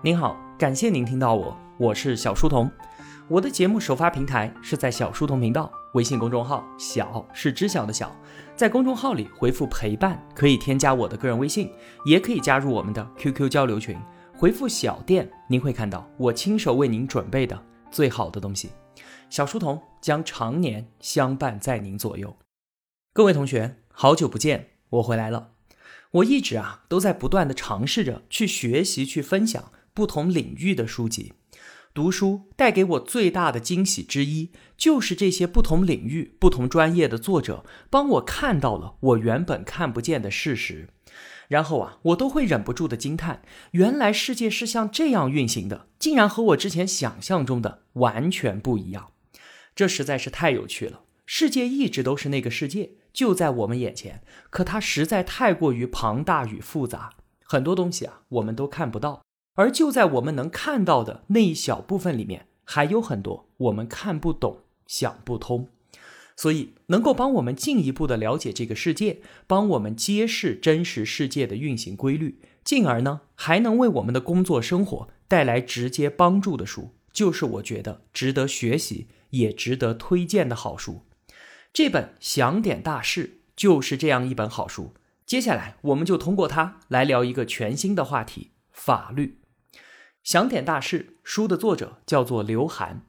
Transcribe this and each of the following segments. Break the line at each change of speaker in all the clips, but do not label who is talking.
您好，感谢您听到我，我是小书童。我的节目首发平台是在小书童频道微信公众号，小是知晓的小，在公众号里回复陪伴可以添加我的个人微信，也可以加入我们的 QQ 交流群。回复小店，您会看到我亲手为您准备的最好的东西。小书童将常年相伴在您左右。各位同学，好久不见，我回来了。我一直啊都在不断的尝试着去学习、去分享。不同领域的书籍，读书带给我最大的惊喜之一，就是这些不同领域、不同专业的作者帮我看到了我原本看不见的事实，然后啊，我都会忍不住的惊叹：原来世界是像这样运行的，竟然和我之前想象中的完全不一样。这实在是太有趣了。世界一直都是那个世界，就在我们眼前，可它实在太过于庞大与复杂，很多东西啊，我们都看不到。而就在我们能看到的那一小部分里面，还有很多我们看不懂、想不通。所以，能够帮我们进一步的了解这个世界，帮我们揭示真实世界的运行规律，进而呢，还能为我们的工作生活带来直接帮助的书，就是我觉得值得学习也值得推荐的好书。这本《想点大事》就是这样一本好书。接下来，我们就通过它来聊一个全新的话题——法律。想点大事书的作者叫做刘涵，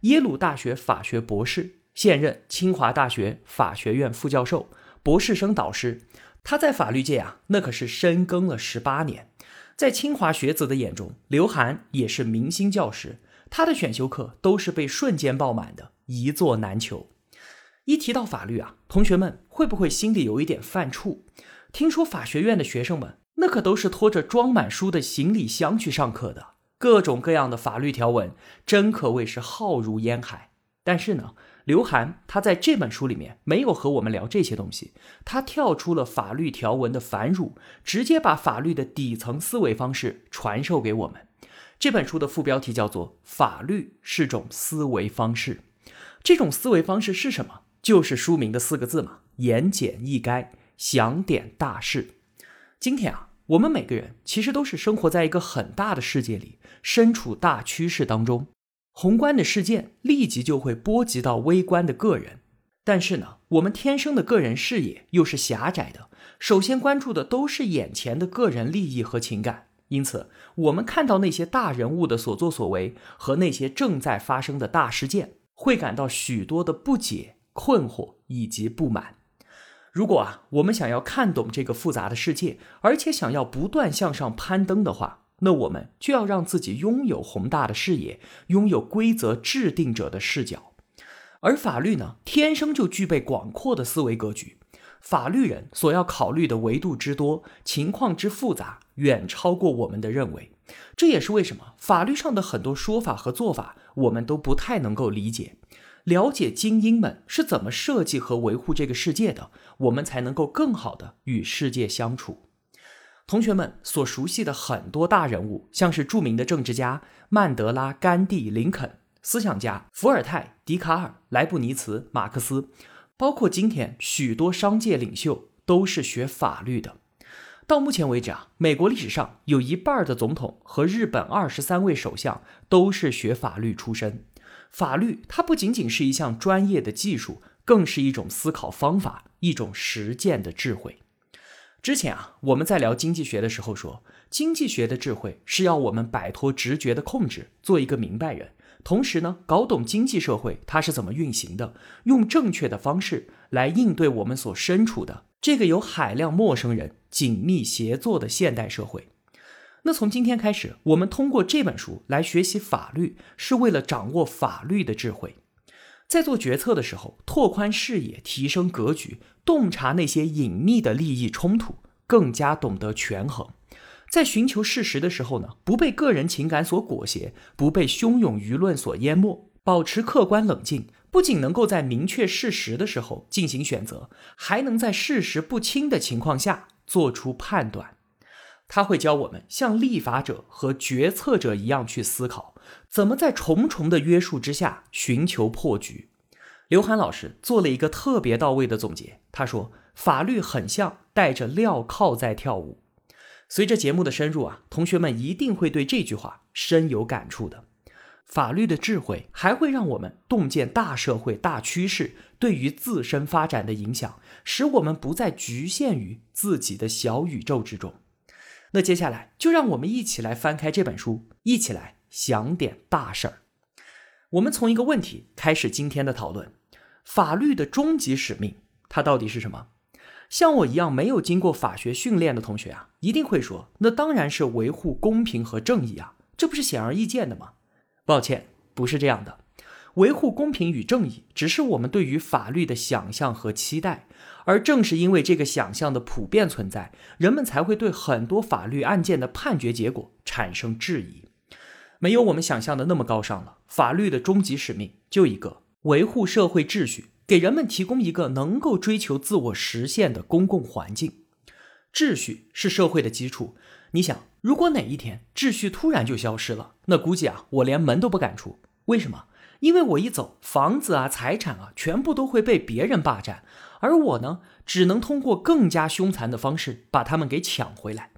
耶鲁大学法学博士，现任清华大学法学院副教授、博士生导师。他在法律界啊，那可是深耕了十八年。在清华学子的眼中，刘涵也是明星教师。他的选修课都是被瞬间爆满的，一座难求。一提到法律啊，同学们会不会心里有一点犯怵？听说法学院的学生们，那可都是拖着装满书的行李箱去上课的。各种各样的法律条文，真可谓是浩如烟海。但是呢，刘涵他在这本书里面没有和我们聊这些东西，他跳出了法律条文的繁缛，直接把法律的底层思维方式传授给我们。这本书的副标题叫做《法律是种思维方式》，这种思维方式是什么？就是书名的四个字嘛，言简意赅，想点大事。今天啊。我们每个人其实都是生活在一个很大的世界里，身处大趋势当中，宏观的事件立即就会波及到微观的个人。但是呢，我们天生的个人视野又是狭窄的，首先关注的都是眼前的个人利益和情感，因此我们看到那些大人物的所作所为和那些正在发生的大事件，会感到许多的不解、困惑以及不满。如果啊，我们想要看懂这个复杂的世界，而且想要不断向上攀登的话，那我们就要让自己拥有宏大的视野，拥有规则制定者的视角。而法律呢，天生就具备广阔的思维格局。法律人所要考虑的维度之多，情况之复杂，远超过我们的认为。这也是为什么法律上的很多说法和做法，我们都不太能够理解。了解精英们是怎么设计和维护这个世界的，我们才能够更好的与世界相处。同学们所熟悉的很多大人物，像是著名的政治家曼德拉、甘地、林肯，思想家伏尔泰、笛卡尔、莱布尼茨、马克思，包括今天许多商界领袖，都是学法律的。到目前为止啊，美国历史上有一半的总统和日本二十三位首相都是学法律出身。法律它不仅仅是一项专业的技术，更是一种思考方法，一种实践的智慧。之前啊，我们在聊经济学的时候说，经济学的智慧是要我们摆脱直觉的控制，做一个明白人，同时呢，搞懂经济社会它是怎么运行的，用正确的方式来应对我们所身处的这个有海量陌生人紧密协作的现代社会。那从今天开始，我们通过这本书来学习法律，是为了掌握法律的智慧，在做决策的时候拓宽视野、提升格局，洞察那些隐秘的利益冲突，更加懂得权衡。在寻求事实的时候呢，不被个人情感所裹挟，不被汹涌舆论所淹没，保持客观冷静，不仅能够在明确事实的时候进行选择，还能在事实不清的情况下做出判断。他会教我们像立法者和决策者一样去思考，怎么在重重的约束之下寻求破局。刘涵老师做了一个特别到位的总结，他说：“法律很像戴着镣铐在跳舞。”随着节目的深入啊，同学们一定会对这句话深有感触的。法律的智慧还会让我们洞见大社会大趋势对于自身发展的影响，使我们不再局限于自己的小宇宙之中。那接下来就让我们一起来翻开这本书，一起来想点大事儿。我们从一个问题开始今天的讨论：法律的终极使命，它到底是什么？像我一样没有经过法学训练的同学啊，一定会说，那当然是维护公平和正义啊，这不是显而易见的吗？抱歉，不是这样的。维护公平与正义只是我们对于法律的想象和期待，而正是因为这个想象的普遍存在，人们才会对很多法律案件的判决结果产生质疑。没有我们想象的那么高尚了。法律的终极使命就一个：维护社会秩序。给人们提供一个能够追求自我实现的公共环境，秩序是社会的基础。你想，如果哪一天秩序突然就消失了，那估计啊，我连门都不敢出。为什么？因为我一走，房子啊、财产啊，全部都会被别人霸占，而我呢，只能通过更加凶残的方式把他们给抢回来。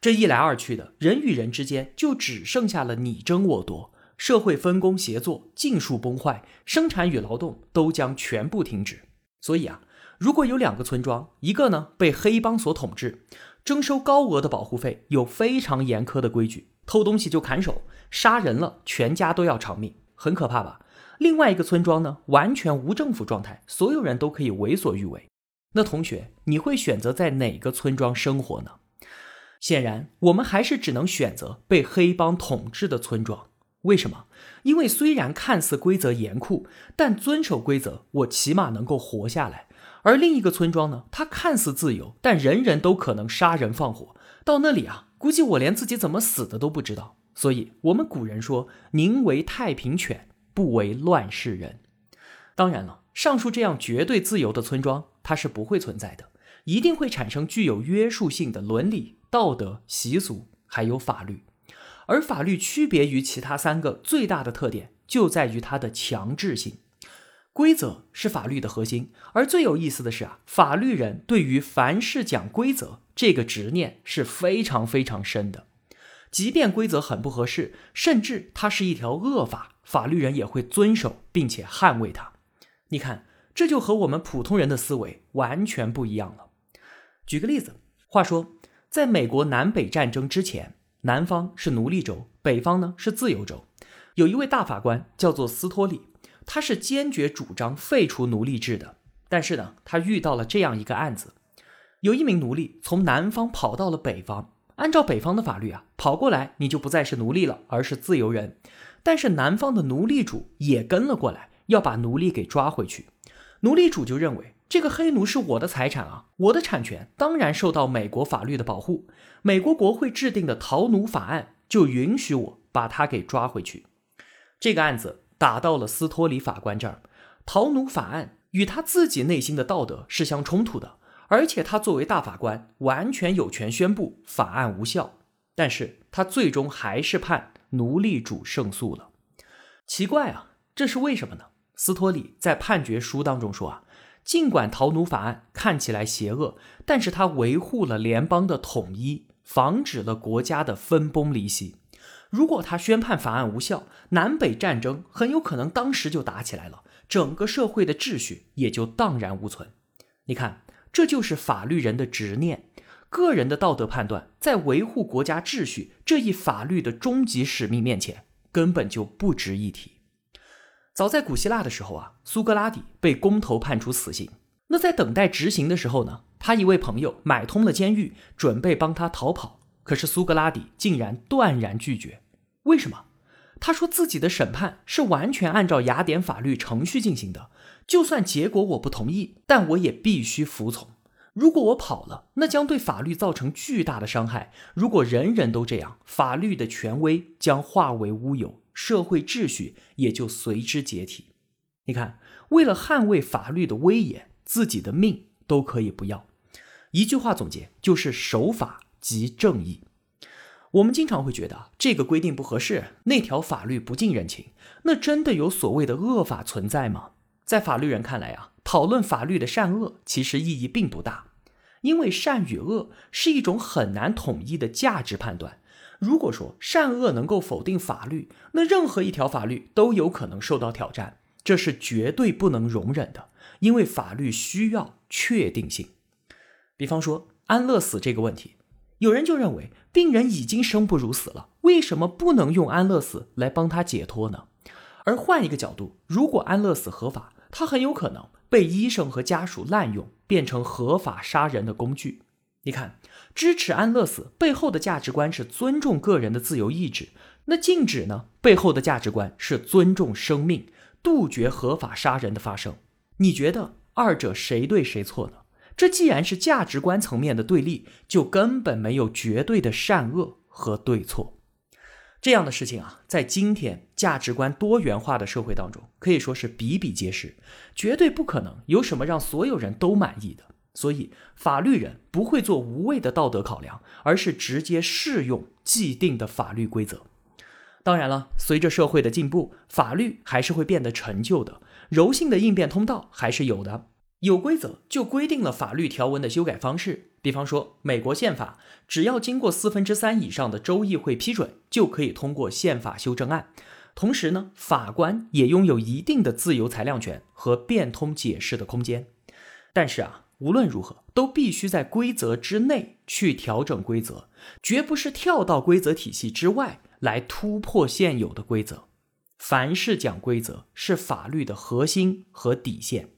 这一来二去的，人与人之间就只剩下了你争我夺。社会分工协作尽数崩坏，生产与劳动都将全部停止。所以啊，如果有两个村庄，一个呢被黑帮所统治，征收高额的保护费，有非常严苛的规矩，偷东西就砍手，杀人了全家都要偿命，很可怕吧？另外一个村庄呢，完全无政府状态，所有人都可以为所欲为。那同学，你会选择在哪个村庄生活呢？显然，我们还是只能选择被黑帮统治的村庄。为什么？因为虽然看似规则严酷，但遵守规则，我起码能够活下来。而另一个村庄呢，它看似自由，但人人都可能杀人放火。到那里啊，估计我连自己怎么死的都不知道。所以，我们古人说：“宁为太平犬，不为乱世人。”当然了，上述这样绝对自由的村庄，它是不会存在的，一定会产生具有约束性的伦理、道德、习俗，还有法律。而法律区别于其他三个最大的特点，就在于它的强制性。规则是法律的核心，而最有意思的是啊，法律人对于凡事讲规则这个执念是非常非常深的。即便规则很不合适，甚至它是一条恶法，法律人也会遵守并且捍卫它。你看，这就和我们普通人的思维完全不一样了。举个例子，话说，在美国南北战争之前。南方是奴隶州，北方呢是自由州。有一位大法官叫做斯托里，他是坚决主张废除奴隶制的。但是呢，他遇到了这样一个案子：有一名奴隶从南方跑到了北方，按照北方的法律啊，跑过来你就不再是奴隶了，而是自由人。但是南方的奴隶主也跟了过来，要把奴隶给抓回去。奴隶主就认为。这个黑奴是我的财产啊，我的产权当然受到美国法律的保护。美国国会制定的逃奴法案就允许我把他给抓回去。这个案子打到了斯托里法官这儿，逃奴法案与他自己内心的道德是相冲突的，而且他作为大法官完全有权宣布法案无效。但是他最终还是判奴隶主胜诉了。奇怪啊，这是为什么呢？斯托里在判决书当中说啊。尽管逃奴法案看起来邪恶，但是他维护了联邦的统一，防止了国家的分崩离析。如果他宣判法案无效，南北战争很有可能当时就打起来了，整个社会的秩序也就荡然无存。你看，这就是法律人的执念，个人的道德判断在维护国家秩序这一法律的终极使命面前，根本就不值一提。早在古希腊的时候啊，苏格拉底被公投判处死刑。那在等待执行的时候呢，他一位朋友买通了监狱，准备帮他逃跑。可是苏格拉底竟然断然拒绝。为什么？他说自己的审判是完全按照雅典法律程序进行的，就算结果我不同意，但我也必须服从。如果我跑了，那将对法律造成巨大的伤害。如果人人都这样，法律的权威将化为乌有。社会秩序也就随之解体。你看，为了捍卫法律的威严，自己的命都可以不要。一句话总结就是守法即正义。我们经常会觉得这个规定不合适，那条法律不近人情。那真的有所谓的恶法存在吗？在法律人看来啊，讨论法律的善恶其实意义并不大。因为善与恶是一种很难统一的价值判断。如果说善恶能够否定法律，那任何一条法律都有可能受到挑战，这是绝对不能容忍的。因为法律需要确定性。比方说安乐死这个问题，有人就认为病人已经生不如死了，为什么不能用安乐死来帮他解脱呢？而换一个角度，如果安乐死合法，他很有可能被医生和家属滥用，变成合法杀人的工具。你看，支持安乐死背后的价值观是尊重个人的自由意志，那禁止呢？背后的价值观是尊重生命，杜绝合法杀人的发生。你觉得二者谁对谁错呢？这既然是价值观层面的对立，就根本没有绝对的善恶和对错。这样的事情啊，在今天价值观多元化的社会当中，可以说是比比皆是，绝对不可能有什么让所有人都满意的。所以，法律人不会做无谓的道德考量，而是直接适用既定的法律规则。当然了，随着社会的进步，法律还是会变得陈旧的，柔性的应变通道还是有的。有规则就规定了法律条文的修改方式，比方说美国宪法，只要经过四分之三以上的州议会批准，就可以通过宪法修正案。同时呢，法官也拥有一定的自由裁量权和变通解释的空间。但是啊，无论如何，都必须在规则之内去调整规则，绝不是跳到规则体系之外来突破现有的规则。凡是讲规则，是法律的核心和底线。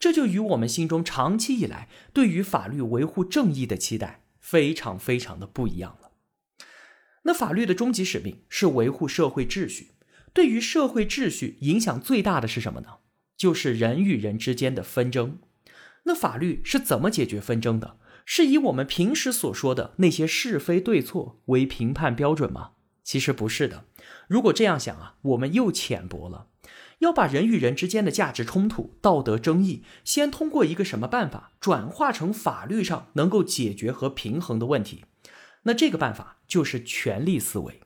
这就与我们心中长期以来对于法律维护正义的期待非常非常的不一样了。那法律的终极使命是维护社会秩序，对于社会秩序影响最大的是什么呢？就是人与人之间的纷争。那法律是怎么解决纷争的？是以我们平时所说的那些是非对错为评判标准吗？其实不是的。如果这样想啊，我们又浅薄了。要把人与人之间的价值冲突、道德争议，先通过一个什么办法转化成法律上能够解决和平衡的问题？那这个办法就是权力思维。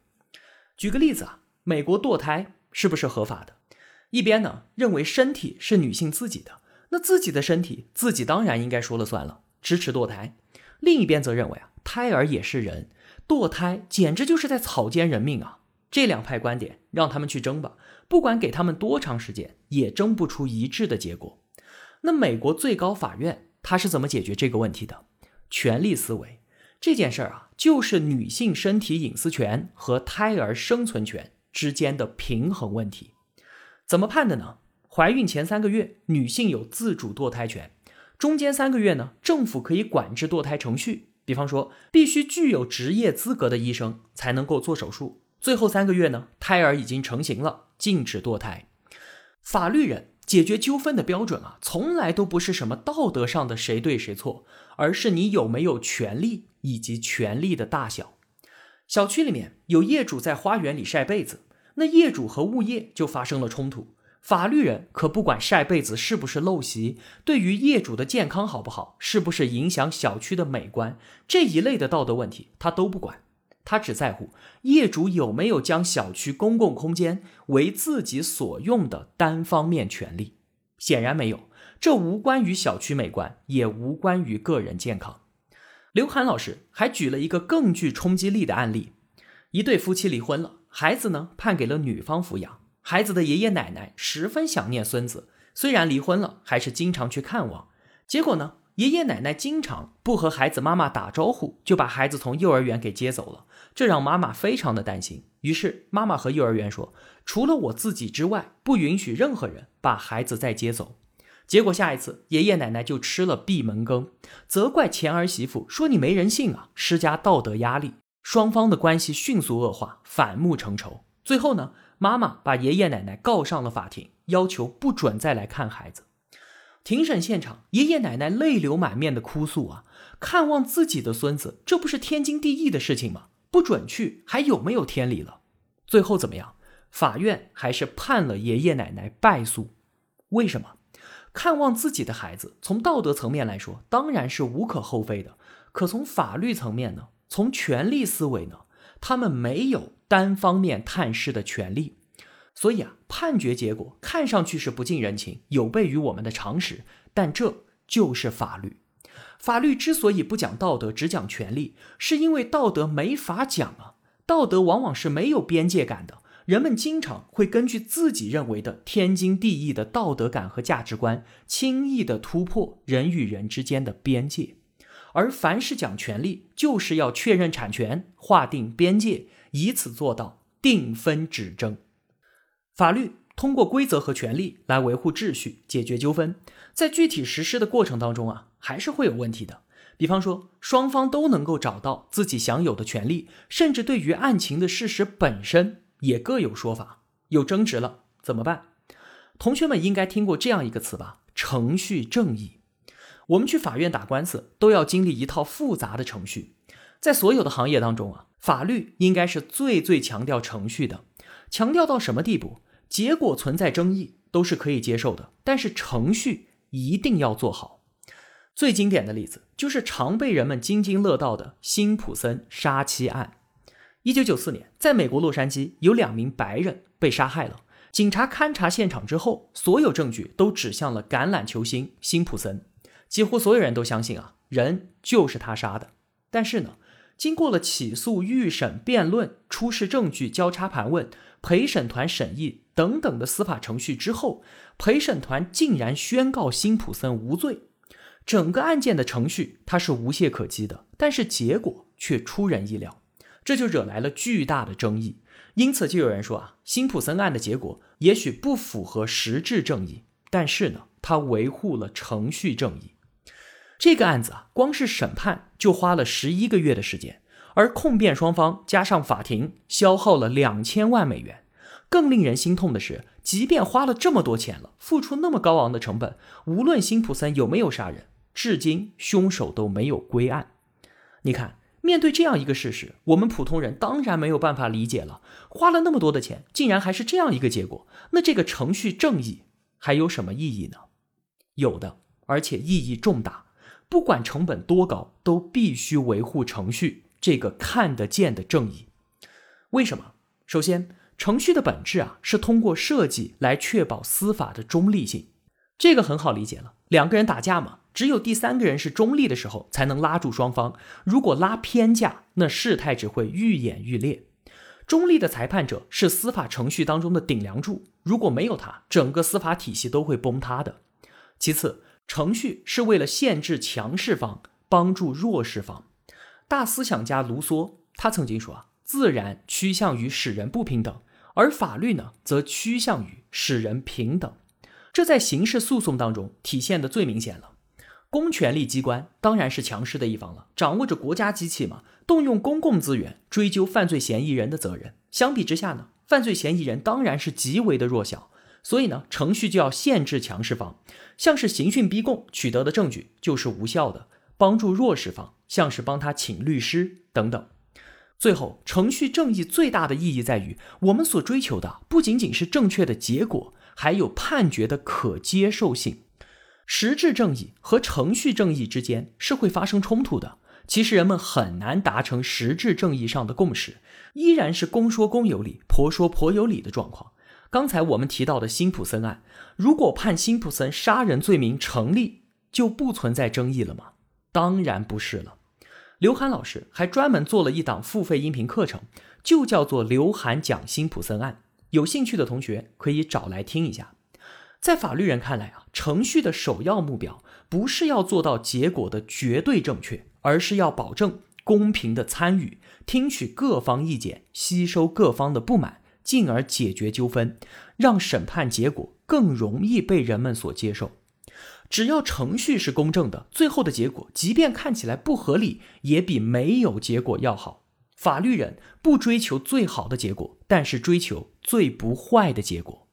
举个例子啊，美国堕胎是不是合法的？一边呢认为身体是女性自己的，那自己的身体自己当然应该说了算了，支持堕胎；另一边则认为啊，胎儿也是人，堕胎简直就是在草菅人命啊。这两派观点让他们去争吧。不管给他们多长时间，也争不出一致的结果。那美国最高法院他是怎么解决这个问题的？权力思维这件事儿啊，就是女性身体隐私权和胎儿生存权之间的平衡问题。怎么判的呢？怀孕前三个月，女性有自主堕胎权；中间三个月呢，政府可以管制堕胎程序，比方说必须具有职业资格的医生才能够做手术。最后三个月呢，胎儿已经成型了。禁止堕胎，法律人解决纠纷的标准啊，从来都不是什么道德上的谁对谁错，而是你有没有权利以及权利的大小。小区里面有业主在花园里晒被子，那业主和物业就发生了冲突，法律人可不管晒被子是不是陋习，对于业主的健康好不好，是不是影响小区的美观这一类的道德问题，他都不管。他只在乎业主有没有将小区公共空间为自己所用的单方面权利，显然没有，这无关于小区美观，也无关于个人健康。刘涵老师还举了一个更具冲击力的案例：一对夫妻离婚了，孩子呢判给了女方抚养，孩子的爷爷奶奶十分想念孙子，虽然离婚了，还是经常去看望。结果呢？爷爷奶奶经常不和孩子妈妈打招呼，就把孩子从幼儿园给接走了，这让妈妈非常的担心。于是妈妈和幼儿园说，除了我自己之外，不允许任何人把孩子再接走。结果下一次爷爷奶奶就吃了闭门羹，责怪前儿媳妇说你没人性啊，施加道德压力，双方的关系迅速恶化，反目成仇。最后呢，妈妈把爷爷奶奶告上了法庭，要求不准再来看孩子。庭审现场，爷爷奶奶泪流满面的哭诉啊，看望自己的孙子，这不是天经地义的事情吗？不准去，还有没有天理了？最后怎么样？法院还是判了爷爷奶奶败诉。为什么？看望自己的孩子，从道德层面来说，当然是无可厚非的。可从法律层面呢？从权利思维呢？他们没有单方面探视的权利。所以啊，判决结果看上去是不近人情，有悖于我们的常识，但这就是法律。法律之所以不讲道德，只讲权利，是因为道德没法讲啊。道德往往是没有边界感的，人们经常会根据自己认为的天经地义的道德感和价值观，轻易的突破人与人之间的边界。而凡是讲权利，就是要确认产权，划定边界，以此做到定分止争。法律通过规则和权利来维护秩序，解决纠纷，在具体实施的过程当中啊。还是会有问题的。比方说，双方都能够找到自己享有的权利，甚至对于案情的事实本身也各有说法，有争执了怎么办？同学们应该听过这样一个词吧？程序正义。我们去法院打官司都要经历一套复杂的程序，在所有的行业当中啊，法律应该是最最强调程序的。强调到什么地步？结果存在争议都是可以接受的，但是程序一定要做好。最经典的例子就是常被人们津津乐道的辛普森杀妻案。一九九四年，在美国洛杉矶，有两名白人被杀害了。警察勘察现场之后，所有证据都指向了橄榄球星辛普森，几乎所有人都相信啊，人就是他杀的。但是呢，经过了起诉、预审、辩论、出示证据、交叉盘问、陪审团审议等等的司法程序之后，陪审团竟然宣告辛普森无罪。整个案件的程序它是无懈可击的，但是结果却出人意料，这就惹来了巨大的争议。因此，就有人说啊，辛普森案的结果也许不符合实质正义，但是呢，他维护了程序正义。这个案子啊，光是审判就花了十一个月的时间，而控辩双方加上法庭消耗了两千万美元。更令人心痛的是，即便花了这么多钱了，付出那么高昂的成本，无论辛普森有没有杀人。至今，凶手都没有归案。你看，面对这样一个事实，我们普通人当然没有办法理解了。花了那么多的钱，竟然还是这样一个结果，那这个程序正义还有什么意义呢？有的，而且意义重大。不管成本多高，都必须维护程序这个看得见的正义。为什么？首先，程序的本质啊，是通过设计来确保司法的中立性。这个很好理解了，两个人打架嘛。只有第三个人是中立的时候，才能拉住双方。如果拉偏架，那事态只会愈演愈烈。中立的裁判者是司法程序当中的顶梁柱，如果没有他，整个司法体系都会崩塌的。其次，程序是为了限制强势方，帮助弱势方。大思想家卢梭他曾经说啊，自然趋向于使人不平等，而法律呢，则趋向于使人平等。这在刑事诉讼当中体现的最明显了。公权力机关当然是强势的一方了，掌握着国家机器嘛，动用公共资源追究犯罪嫌疑人的责任。相比之下呢，犯罪嫌疑人当然是极为的弱小，所以呢，程序就要限制强势方，像是刑讯逼供取得的证据就是无效的；帮助弱势方，像是帮他请律师等等。最后，程序正义最大的意义在于，我们所追求的不仅仅是正确的结果，还有判决的可接受性。实质正义和程序正义之间是会发生冲突的。其实人们很难达成实质正义上的共识，依然是公说公有理，婆说婆有理的状况。刚才我们提到的辛普森案，如果判辛普森杀人罪名成立，就不存在争议了吗？当然不是了。刘涵老师还专门做了一档付费音频课程，就叫做《刘涵讲辛普森案》，有兴趣的同学可以找来听一下。在法律人看来啊，程序的首要目标不是要做到结果的绝对正确，而是要保证公平的参与，听取各方意见，吸收各方的不满，进而解决纠纷，让审判结果更容易被人们所接受。只要程序是公正的，最后的结果即便看起来不合理，也比没有结果要好。法律人不追求最好的结果，但是追求最不坏的结果。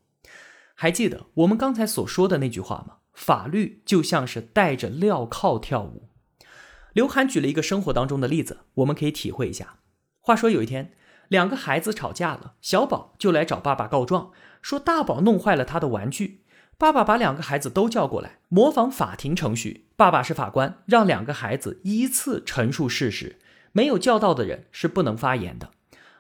还记得我们刚才所说的那句话吗？法律就像是戴着镣铐跳舞。刘涵举了一个生活当中的例子，我们可以体会一下。话说有一天，两个孩子吵架了，小宝就来找爸爸告状，说大宝弄坏了他的玩具。爸爸把两个孩子都叫过来，模仿法庭程序。爸爸是法官，让两个孩子依次陈述事实，没有叫到的人是不能发言的。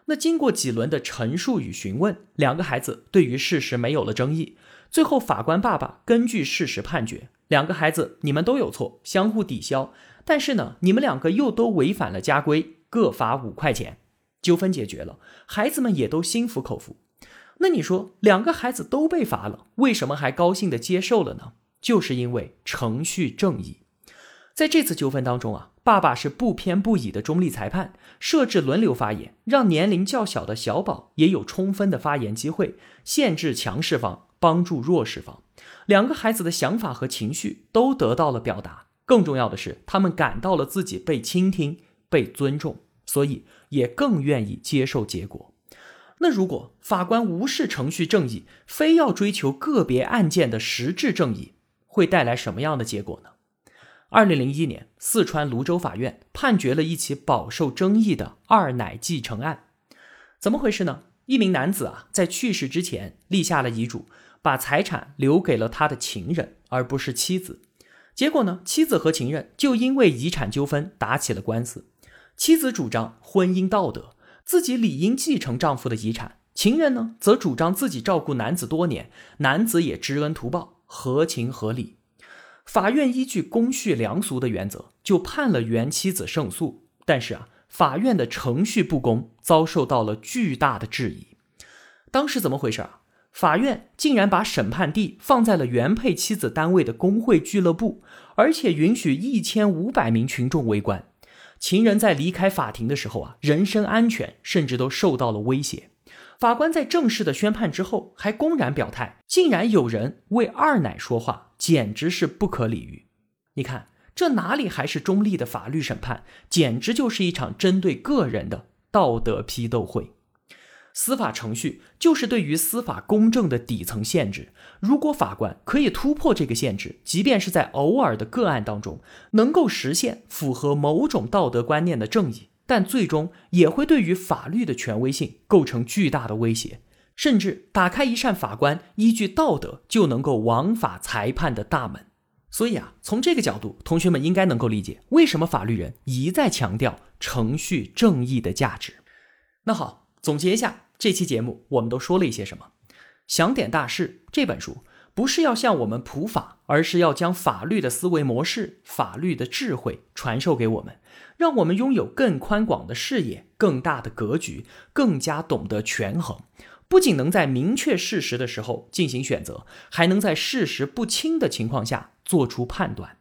那经过几轮的陈述与询问，两个孩子对于事实没有了争议。最后，法官爸爸根据事实判决，两个孩子你们都有错，相互抵消。但是呢，你们两个又都违反了家规，各罚五块钱，纠纷解决了，孩子们也都心服口服。那你说，两个孩子都被罚了，为什么还高兴的接受了呢？就是因为程序正义。在这次纠纷当中啊，爸爸是不偏不倚的中立裁判，设置轮流发言，让年龄较小的小宝也有充分的发言机会，限制强势方，帮助弱势方。两个孩子的想法和情绪都得到了表达，更重要的是，他们感到了自己被倾听、被尊重，所以也更愿意接受结果。那如果法官无视程序正义，非要追求个别案件的实质正义，会带来什么样的结果呢？二零零一年，四川泸州法院判决了一起饱受争议的二奶继承案。怎么回事呢？一名男子啊，在去世之前立下了遗嘱，把财产留给了他的情人，而不是妻子。结果呢，妻子和情人就因为遗产纠纷打起了官司。妻子主张婚姻道德，自己理应继承丈夫的遗产；情人呢，则主张自己照顾男子多年，男子也知恩图报，合情合理。法院依据公序良俗的原则，就判了原妻子胜诉。但是啊，法院的程序不公，遭受到了巨大的质疑。当时怎么回事啊？法院竟然把审判地放在了原配妻子单位的工会俱乐部，而且允许一千五百名群众围观。情人在离开法庭的时候啊，人身安全甚至都受到了威胁。法官在正式的宣判之后，还公然表态，竟然有人为二奶说话。简直是不可理喻！你看，这哪里还是中立的法律审判，简直就是一场针对个人的道德批斗会。司法程序就是对于司法公正的底层限制。如果法官可以突破这个限制，即便是在偶尔的个案当中，能够实现符合某种道德观念的正义，但最终也会对于法律的权威性构成巨大的威胁。甚至打开一扇法官依据道德就能够枉法裁判的大门，所以啊，从这个角度，同学们应该能够理解为什么法律人一再强调程序正义的价值。那好，总结一下这期节目，我们都说了一些什么？想点大事这本书不是要向我们普法，而是要将法律的思维模式、法律的智慧传授给我们，让我们拥有更宽广的视野、更大的格局，更加懂得权衡。不仅能在明确事实的时候进行选择，还能在事实不清的情况下做出判断。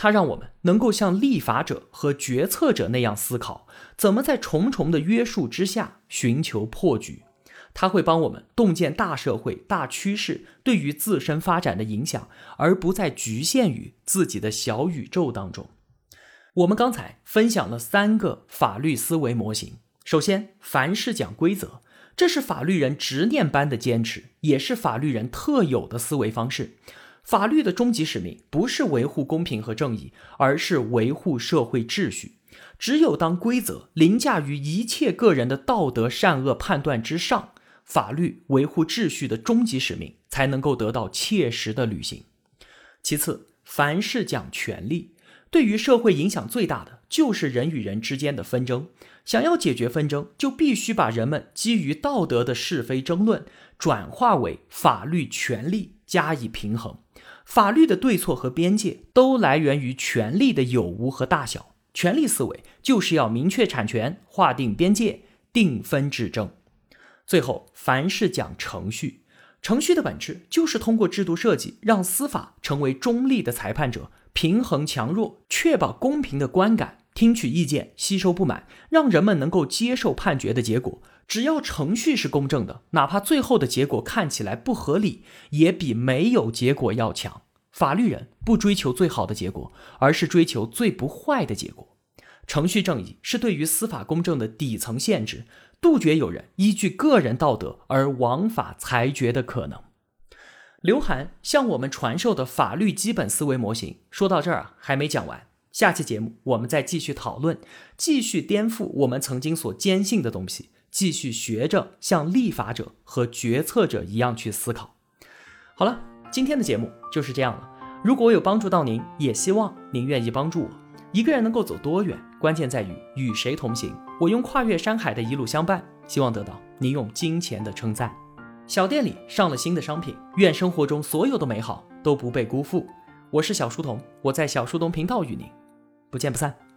它让我们能够像立法者和决策者那样思考，怎么在重重的约束之下寻求破局。它会帮我们洞见大社会大趋势对于自身发展的影响，而不再局限于自己的小宇宙当中。我们刚才分享了三个法律思维模型。首先，凡事讲规则。这是法律人执念般的坚持，也是法律人特有的思维方式。法律的终极使命不是维护公平和正义，而是维护社会秩序。只有当规则凌驾于一切个人的道德善恶判断之上，法律维护秩序的终极使命才能够得到切实的履行。其次，凡事讲权利，对于社会影响最大的就是人与人之间的纷争。想要解决纷争，就必须把人们基于道德的是非争论转化为法律权利加以平衡。法律的对错和边界都来源于权利的有无和大小。权力思维就是要明确产权、划定边界、定分制争。最后，凡是讲程序，程序的本质就是通过制度设计，让司法成为中立的裁判者，平衡强弱，确保公平的观感。听取意见，吸收不满，让人们能够接受判决的结果。只要程序是公正的，哪怕最后的结果看起来不合理，也比没有结果要强。法律人不追求最好的结果，而是追求最不坏的结果。程序正义是对于司法公正的底层限制，杜绝有人依据个人道德而枉法裁决的可能。刘涵向我们传授的法律基本思维模型，说到这儿啊，还没讲完。下期节目我们再继续讨论，继续颠覆我们曾经所坚信的东西，继续学着像立法者和决策者一样去思考。好了，今天的节目就是这样了。如果我有帮助到您，也希望您愿意帮助我。一个人能够走多远，关键在于与谁同行。我用跨越山海的一路相伴，希望得到您用金钱的称赞。小店里上了新的商品，愿生活中所有的美好都不被辜负。我是小书童，我在小书童频道与您。不见不散。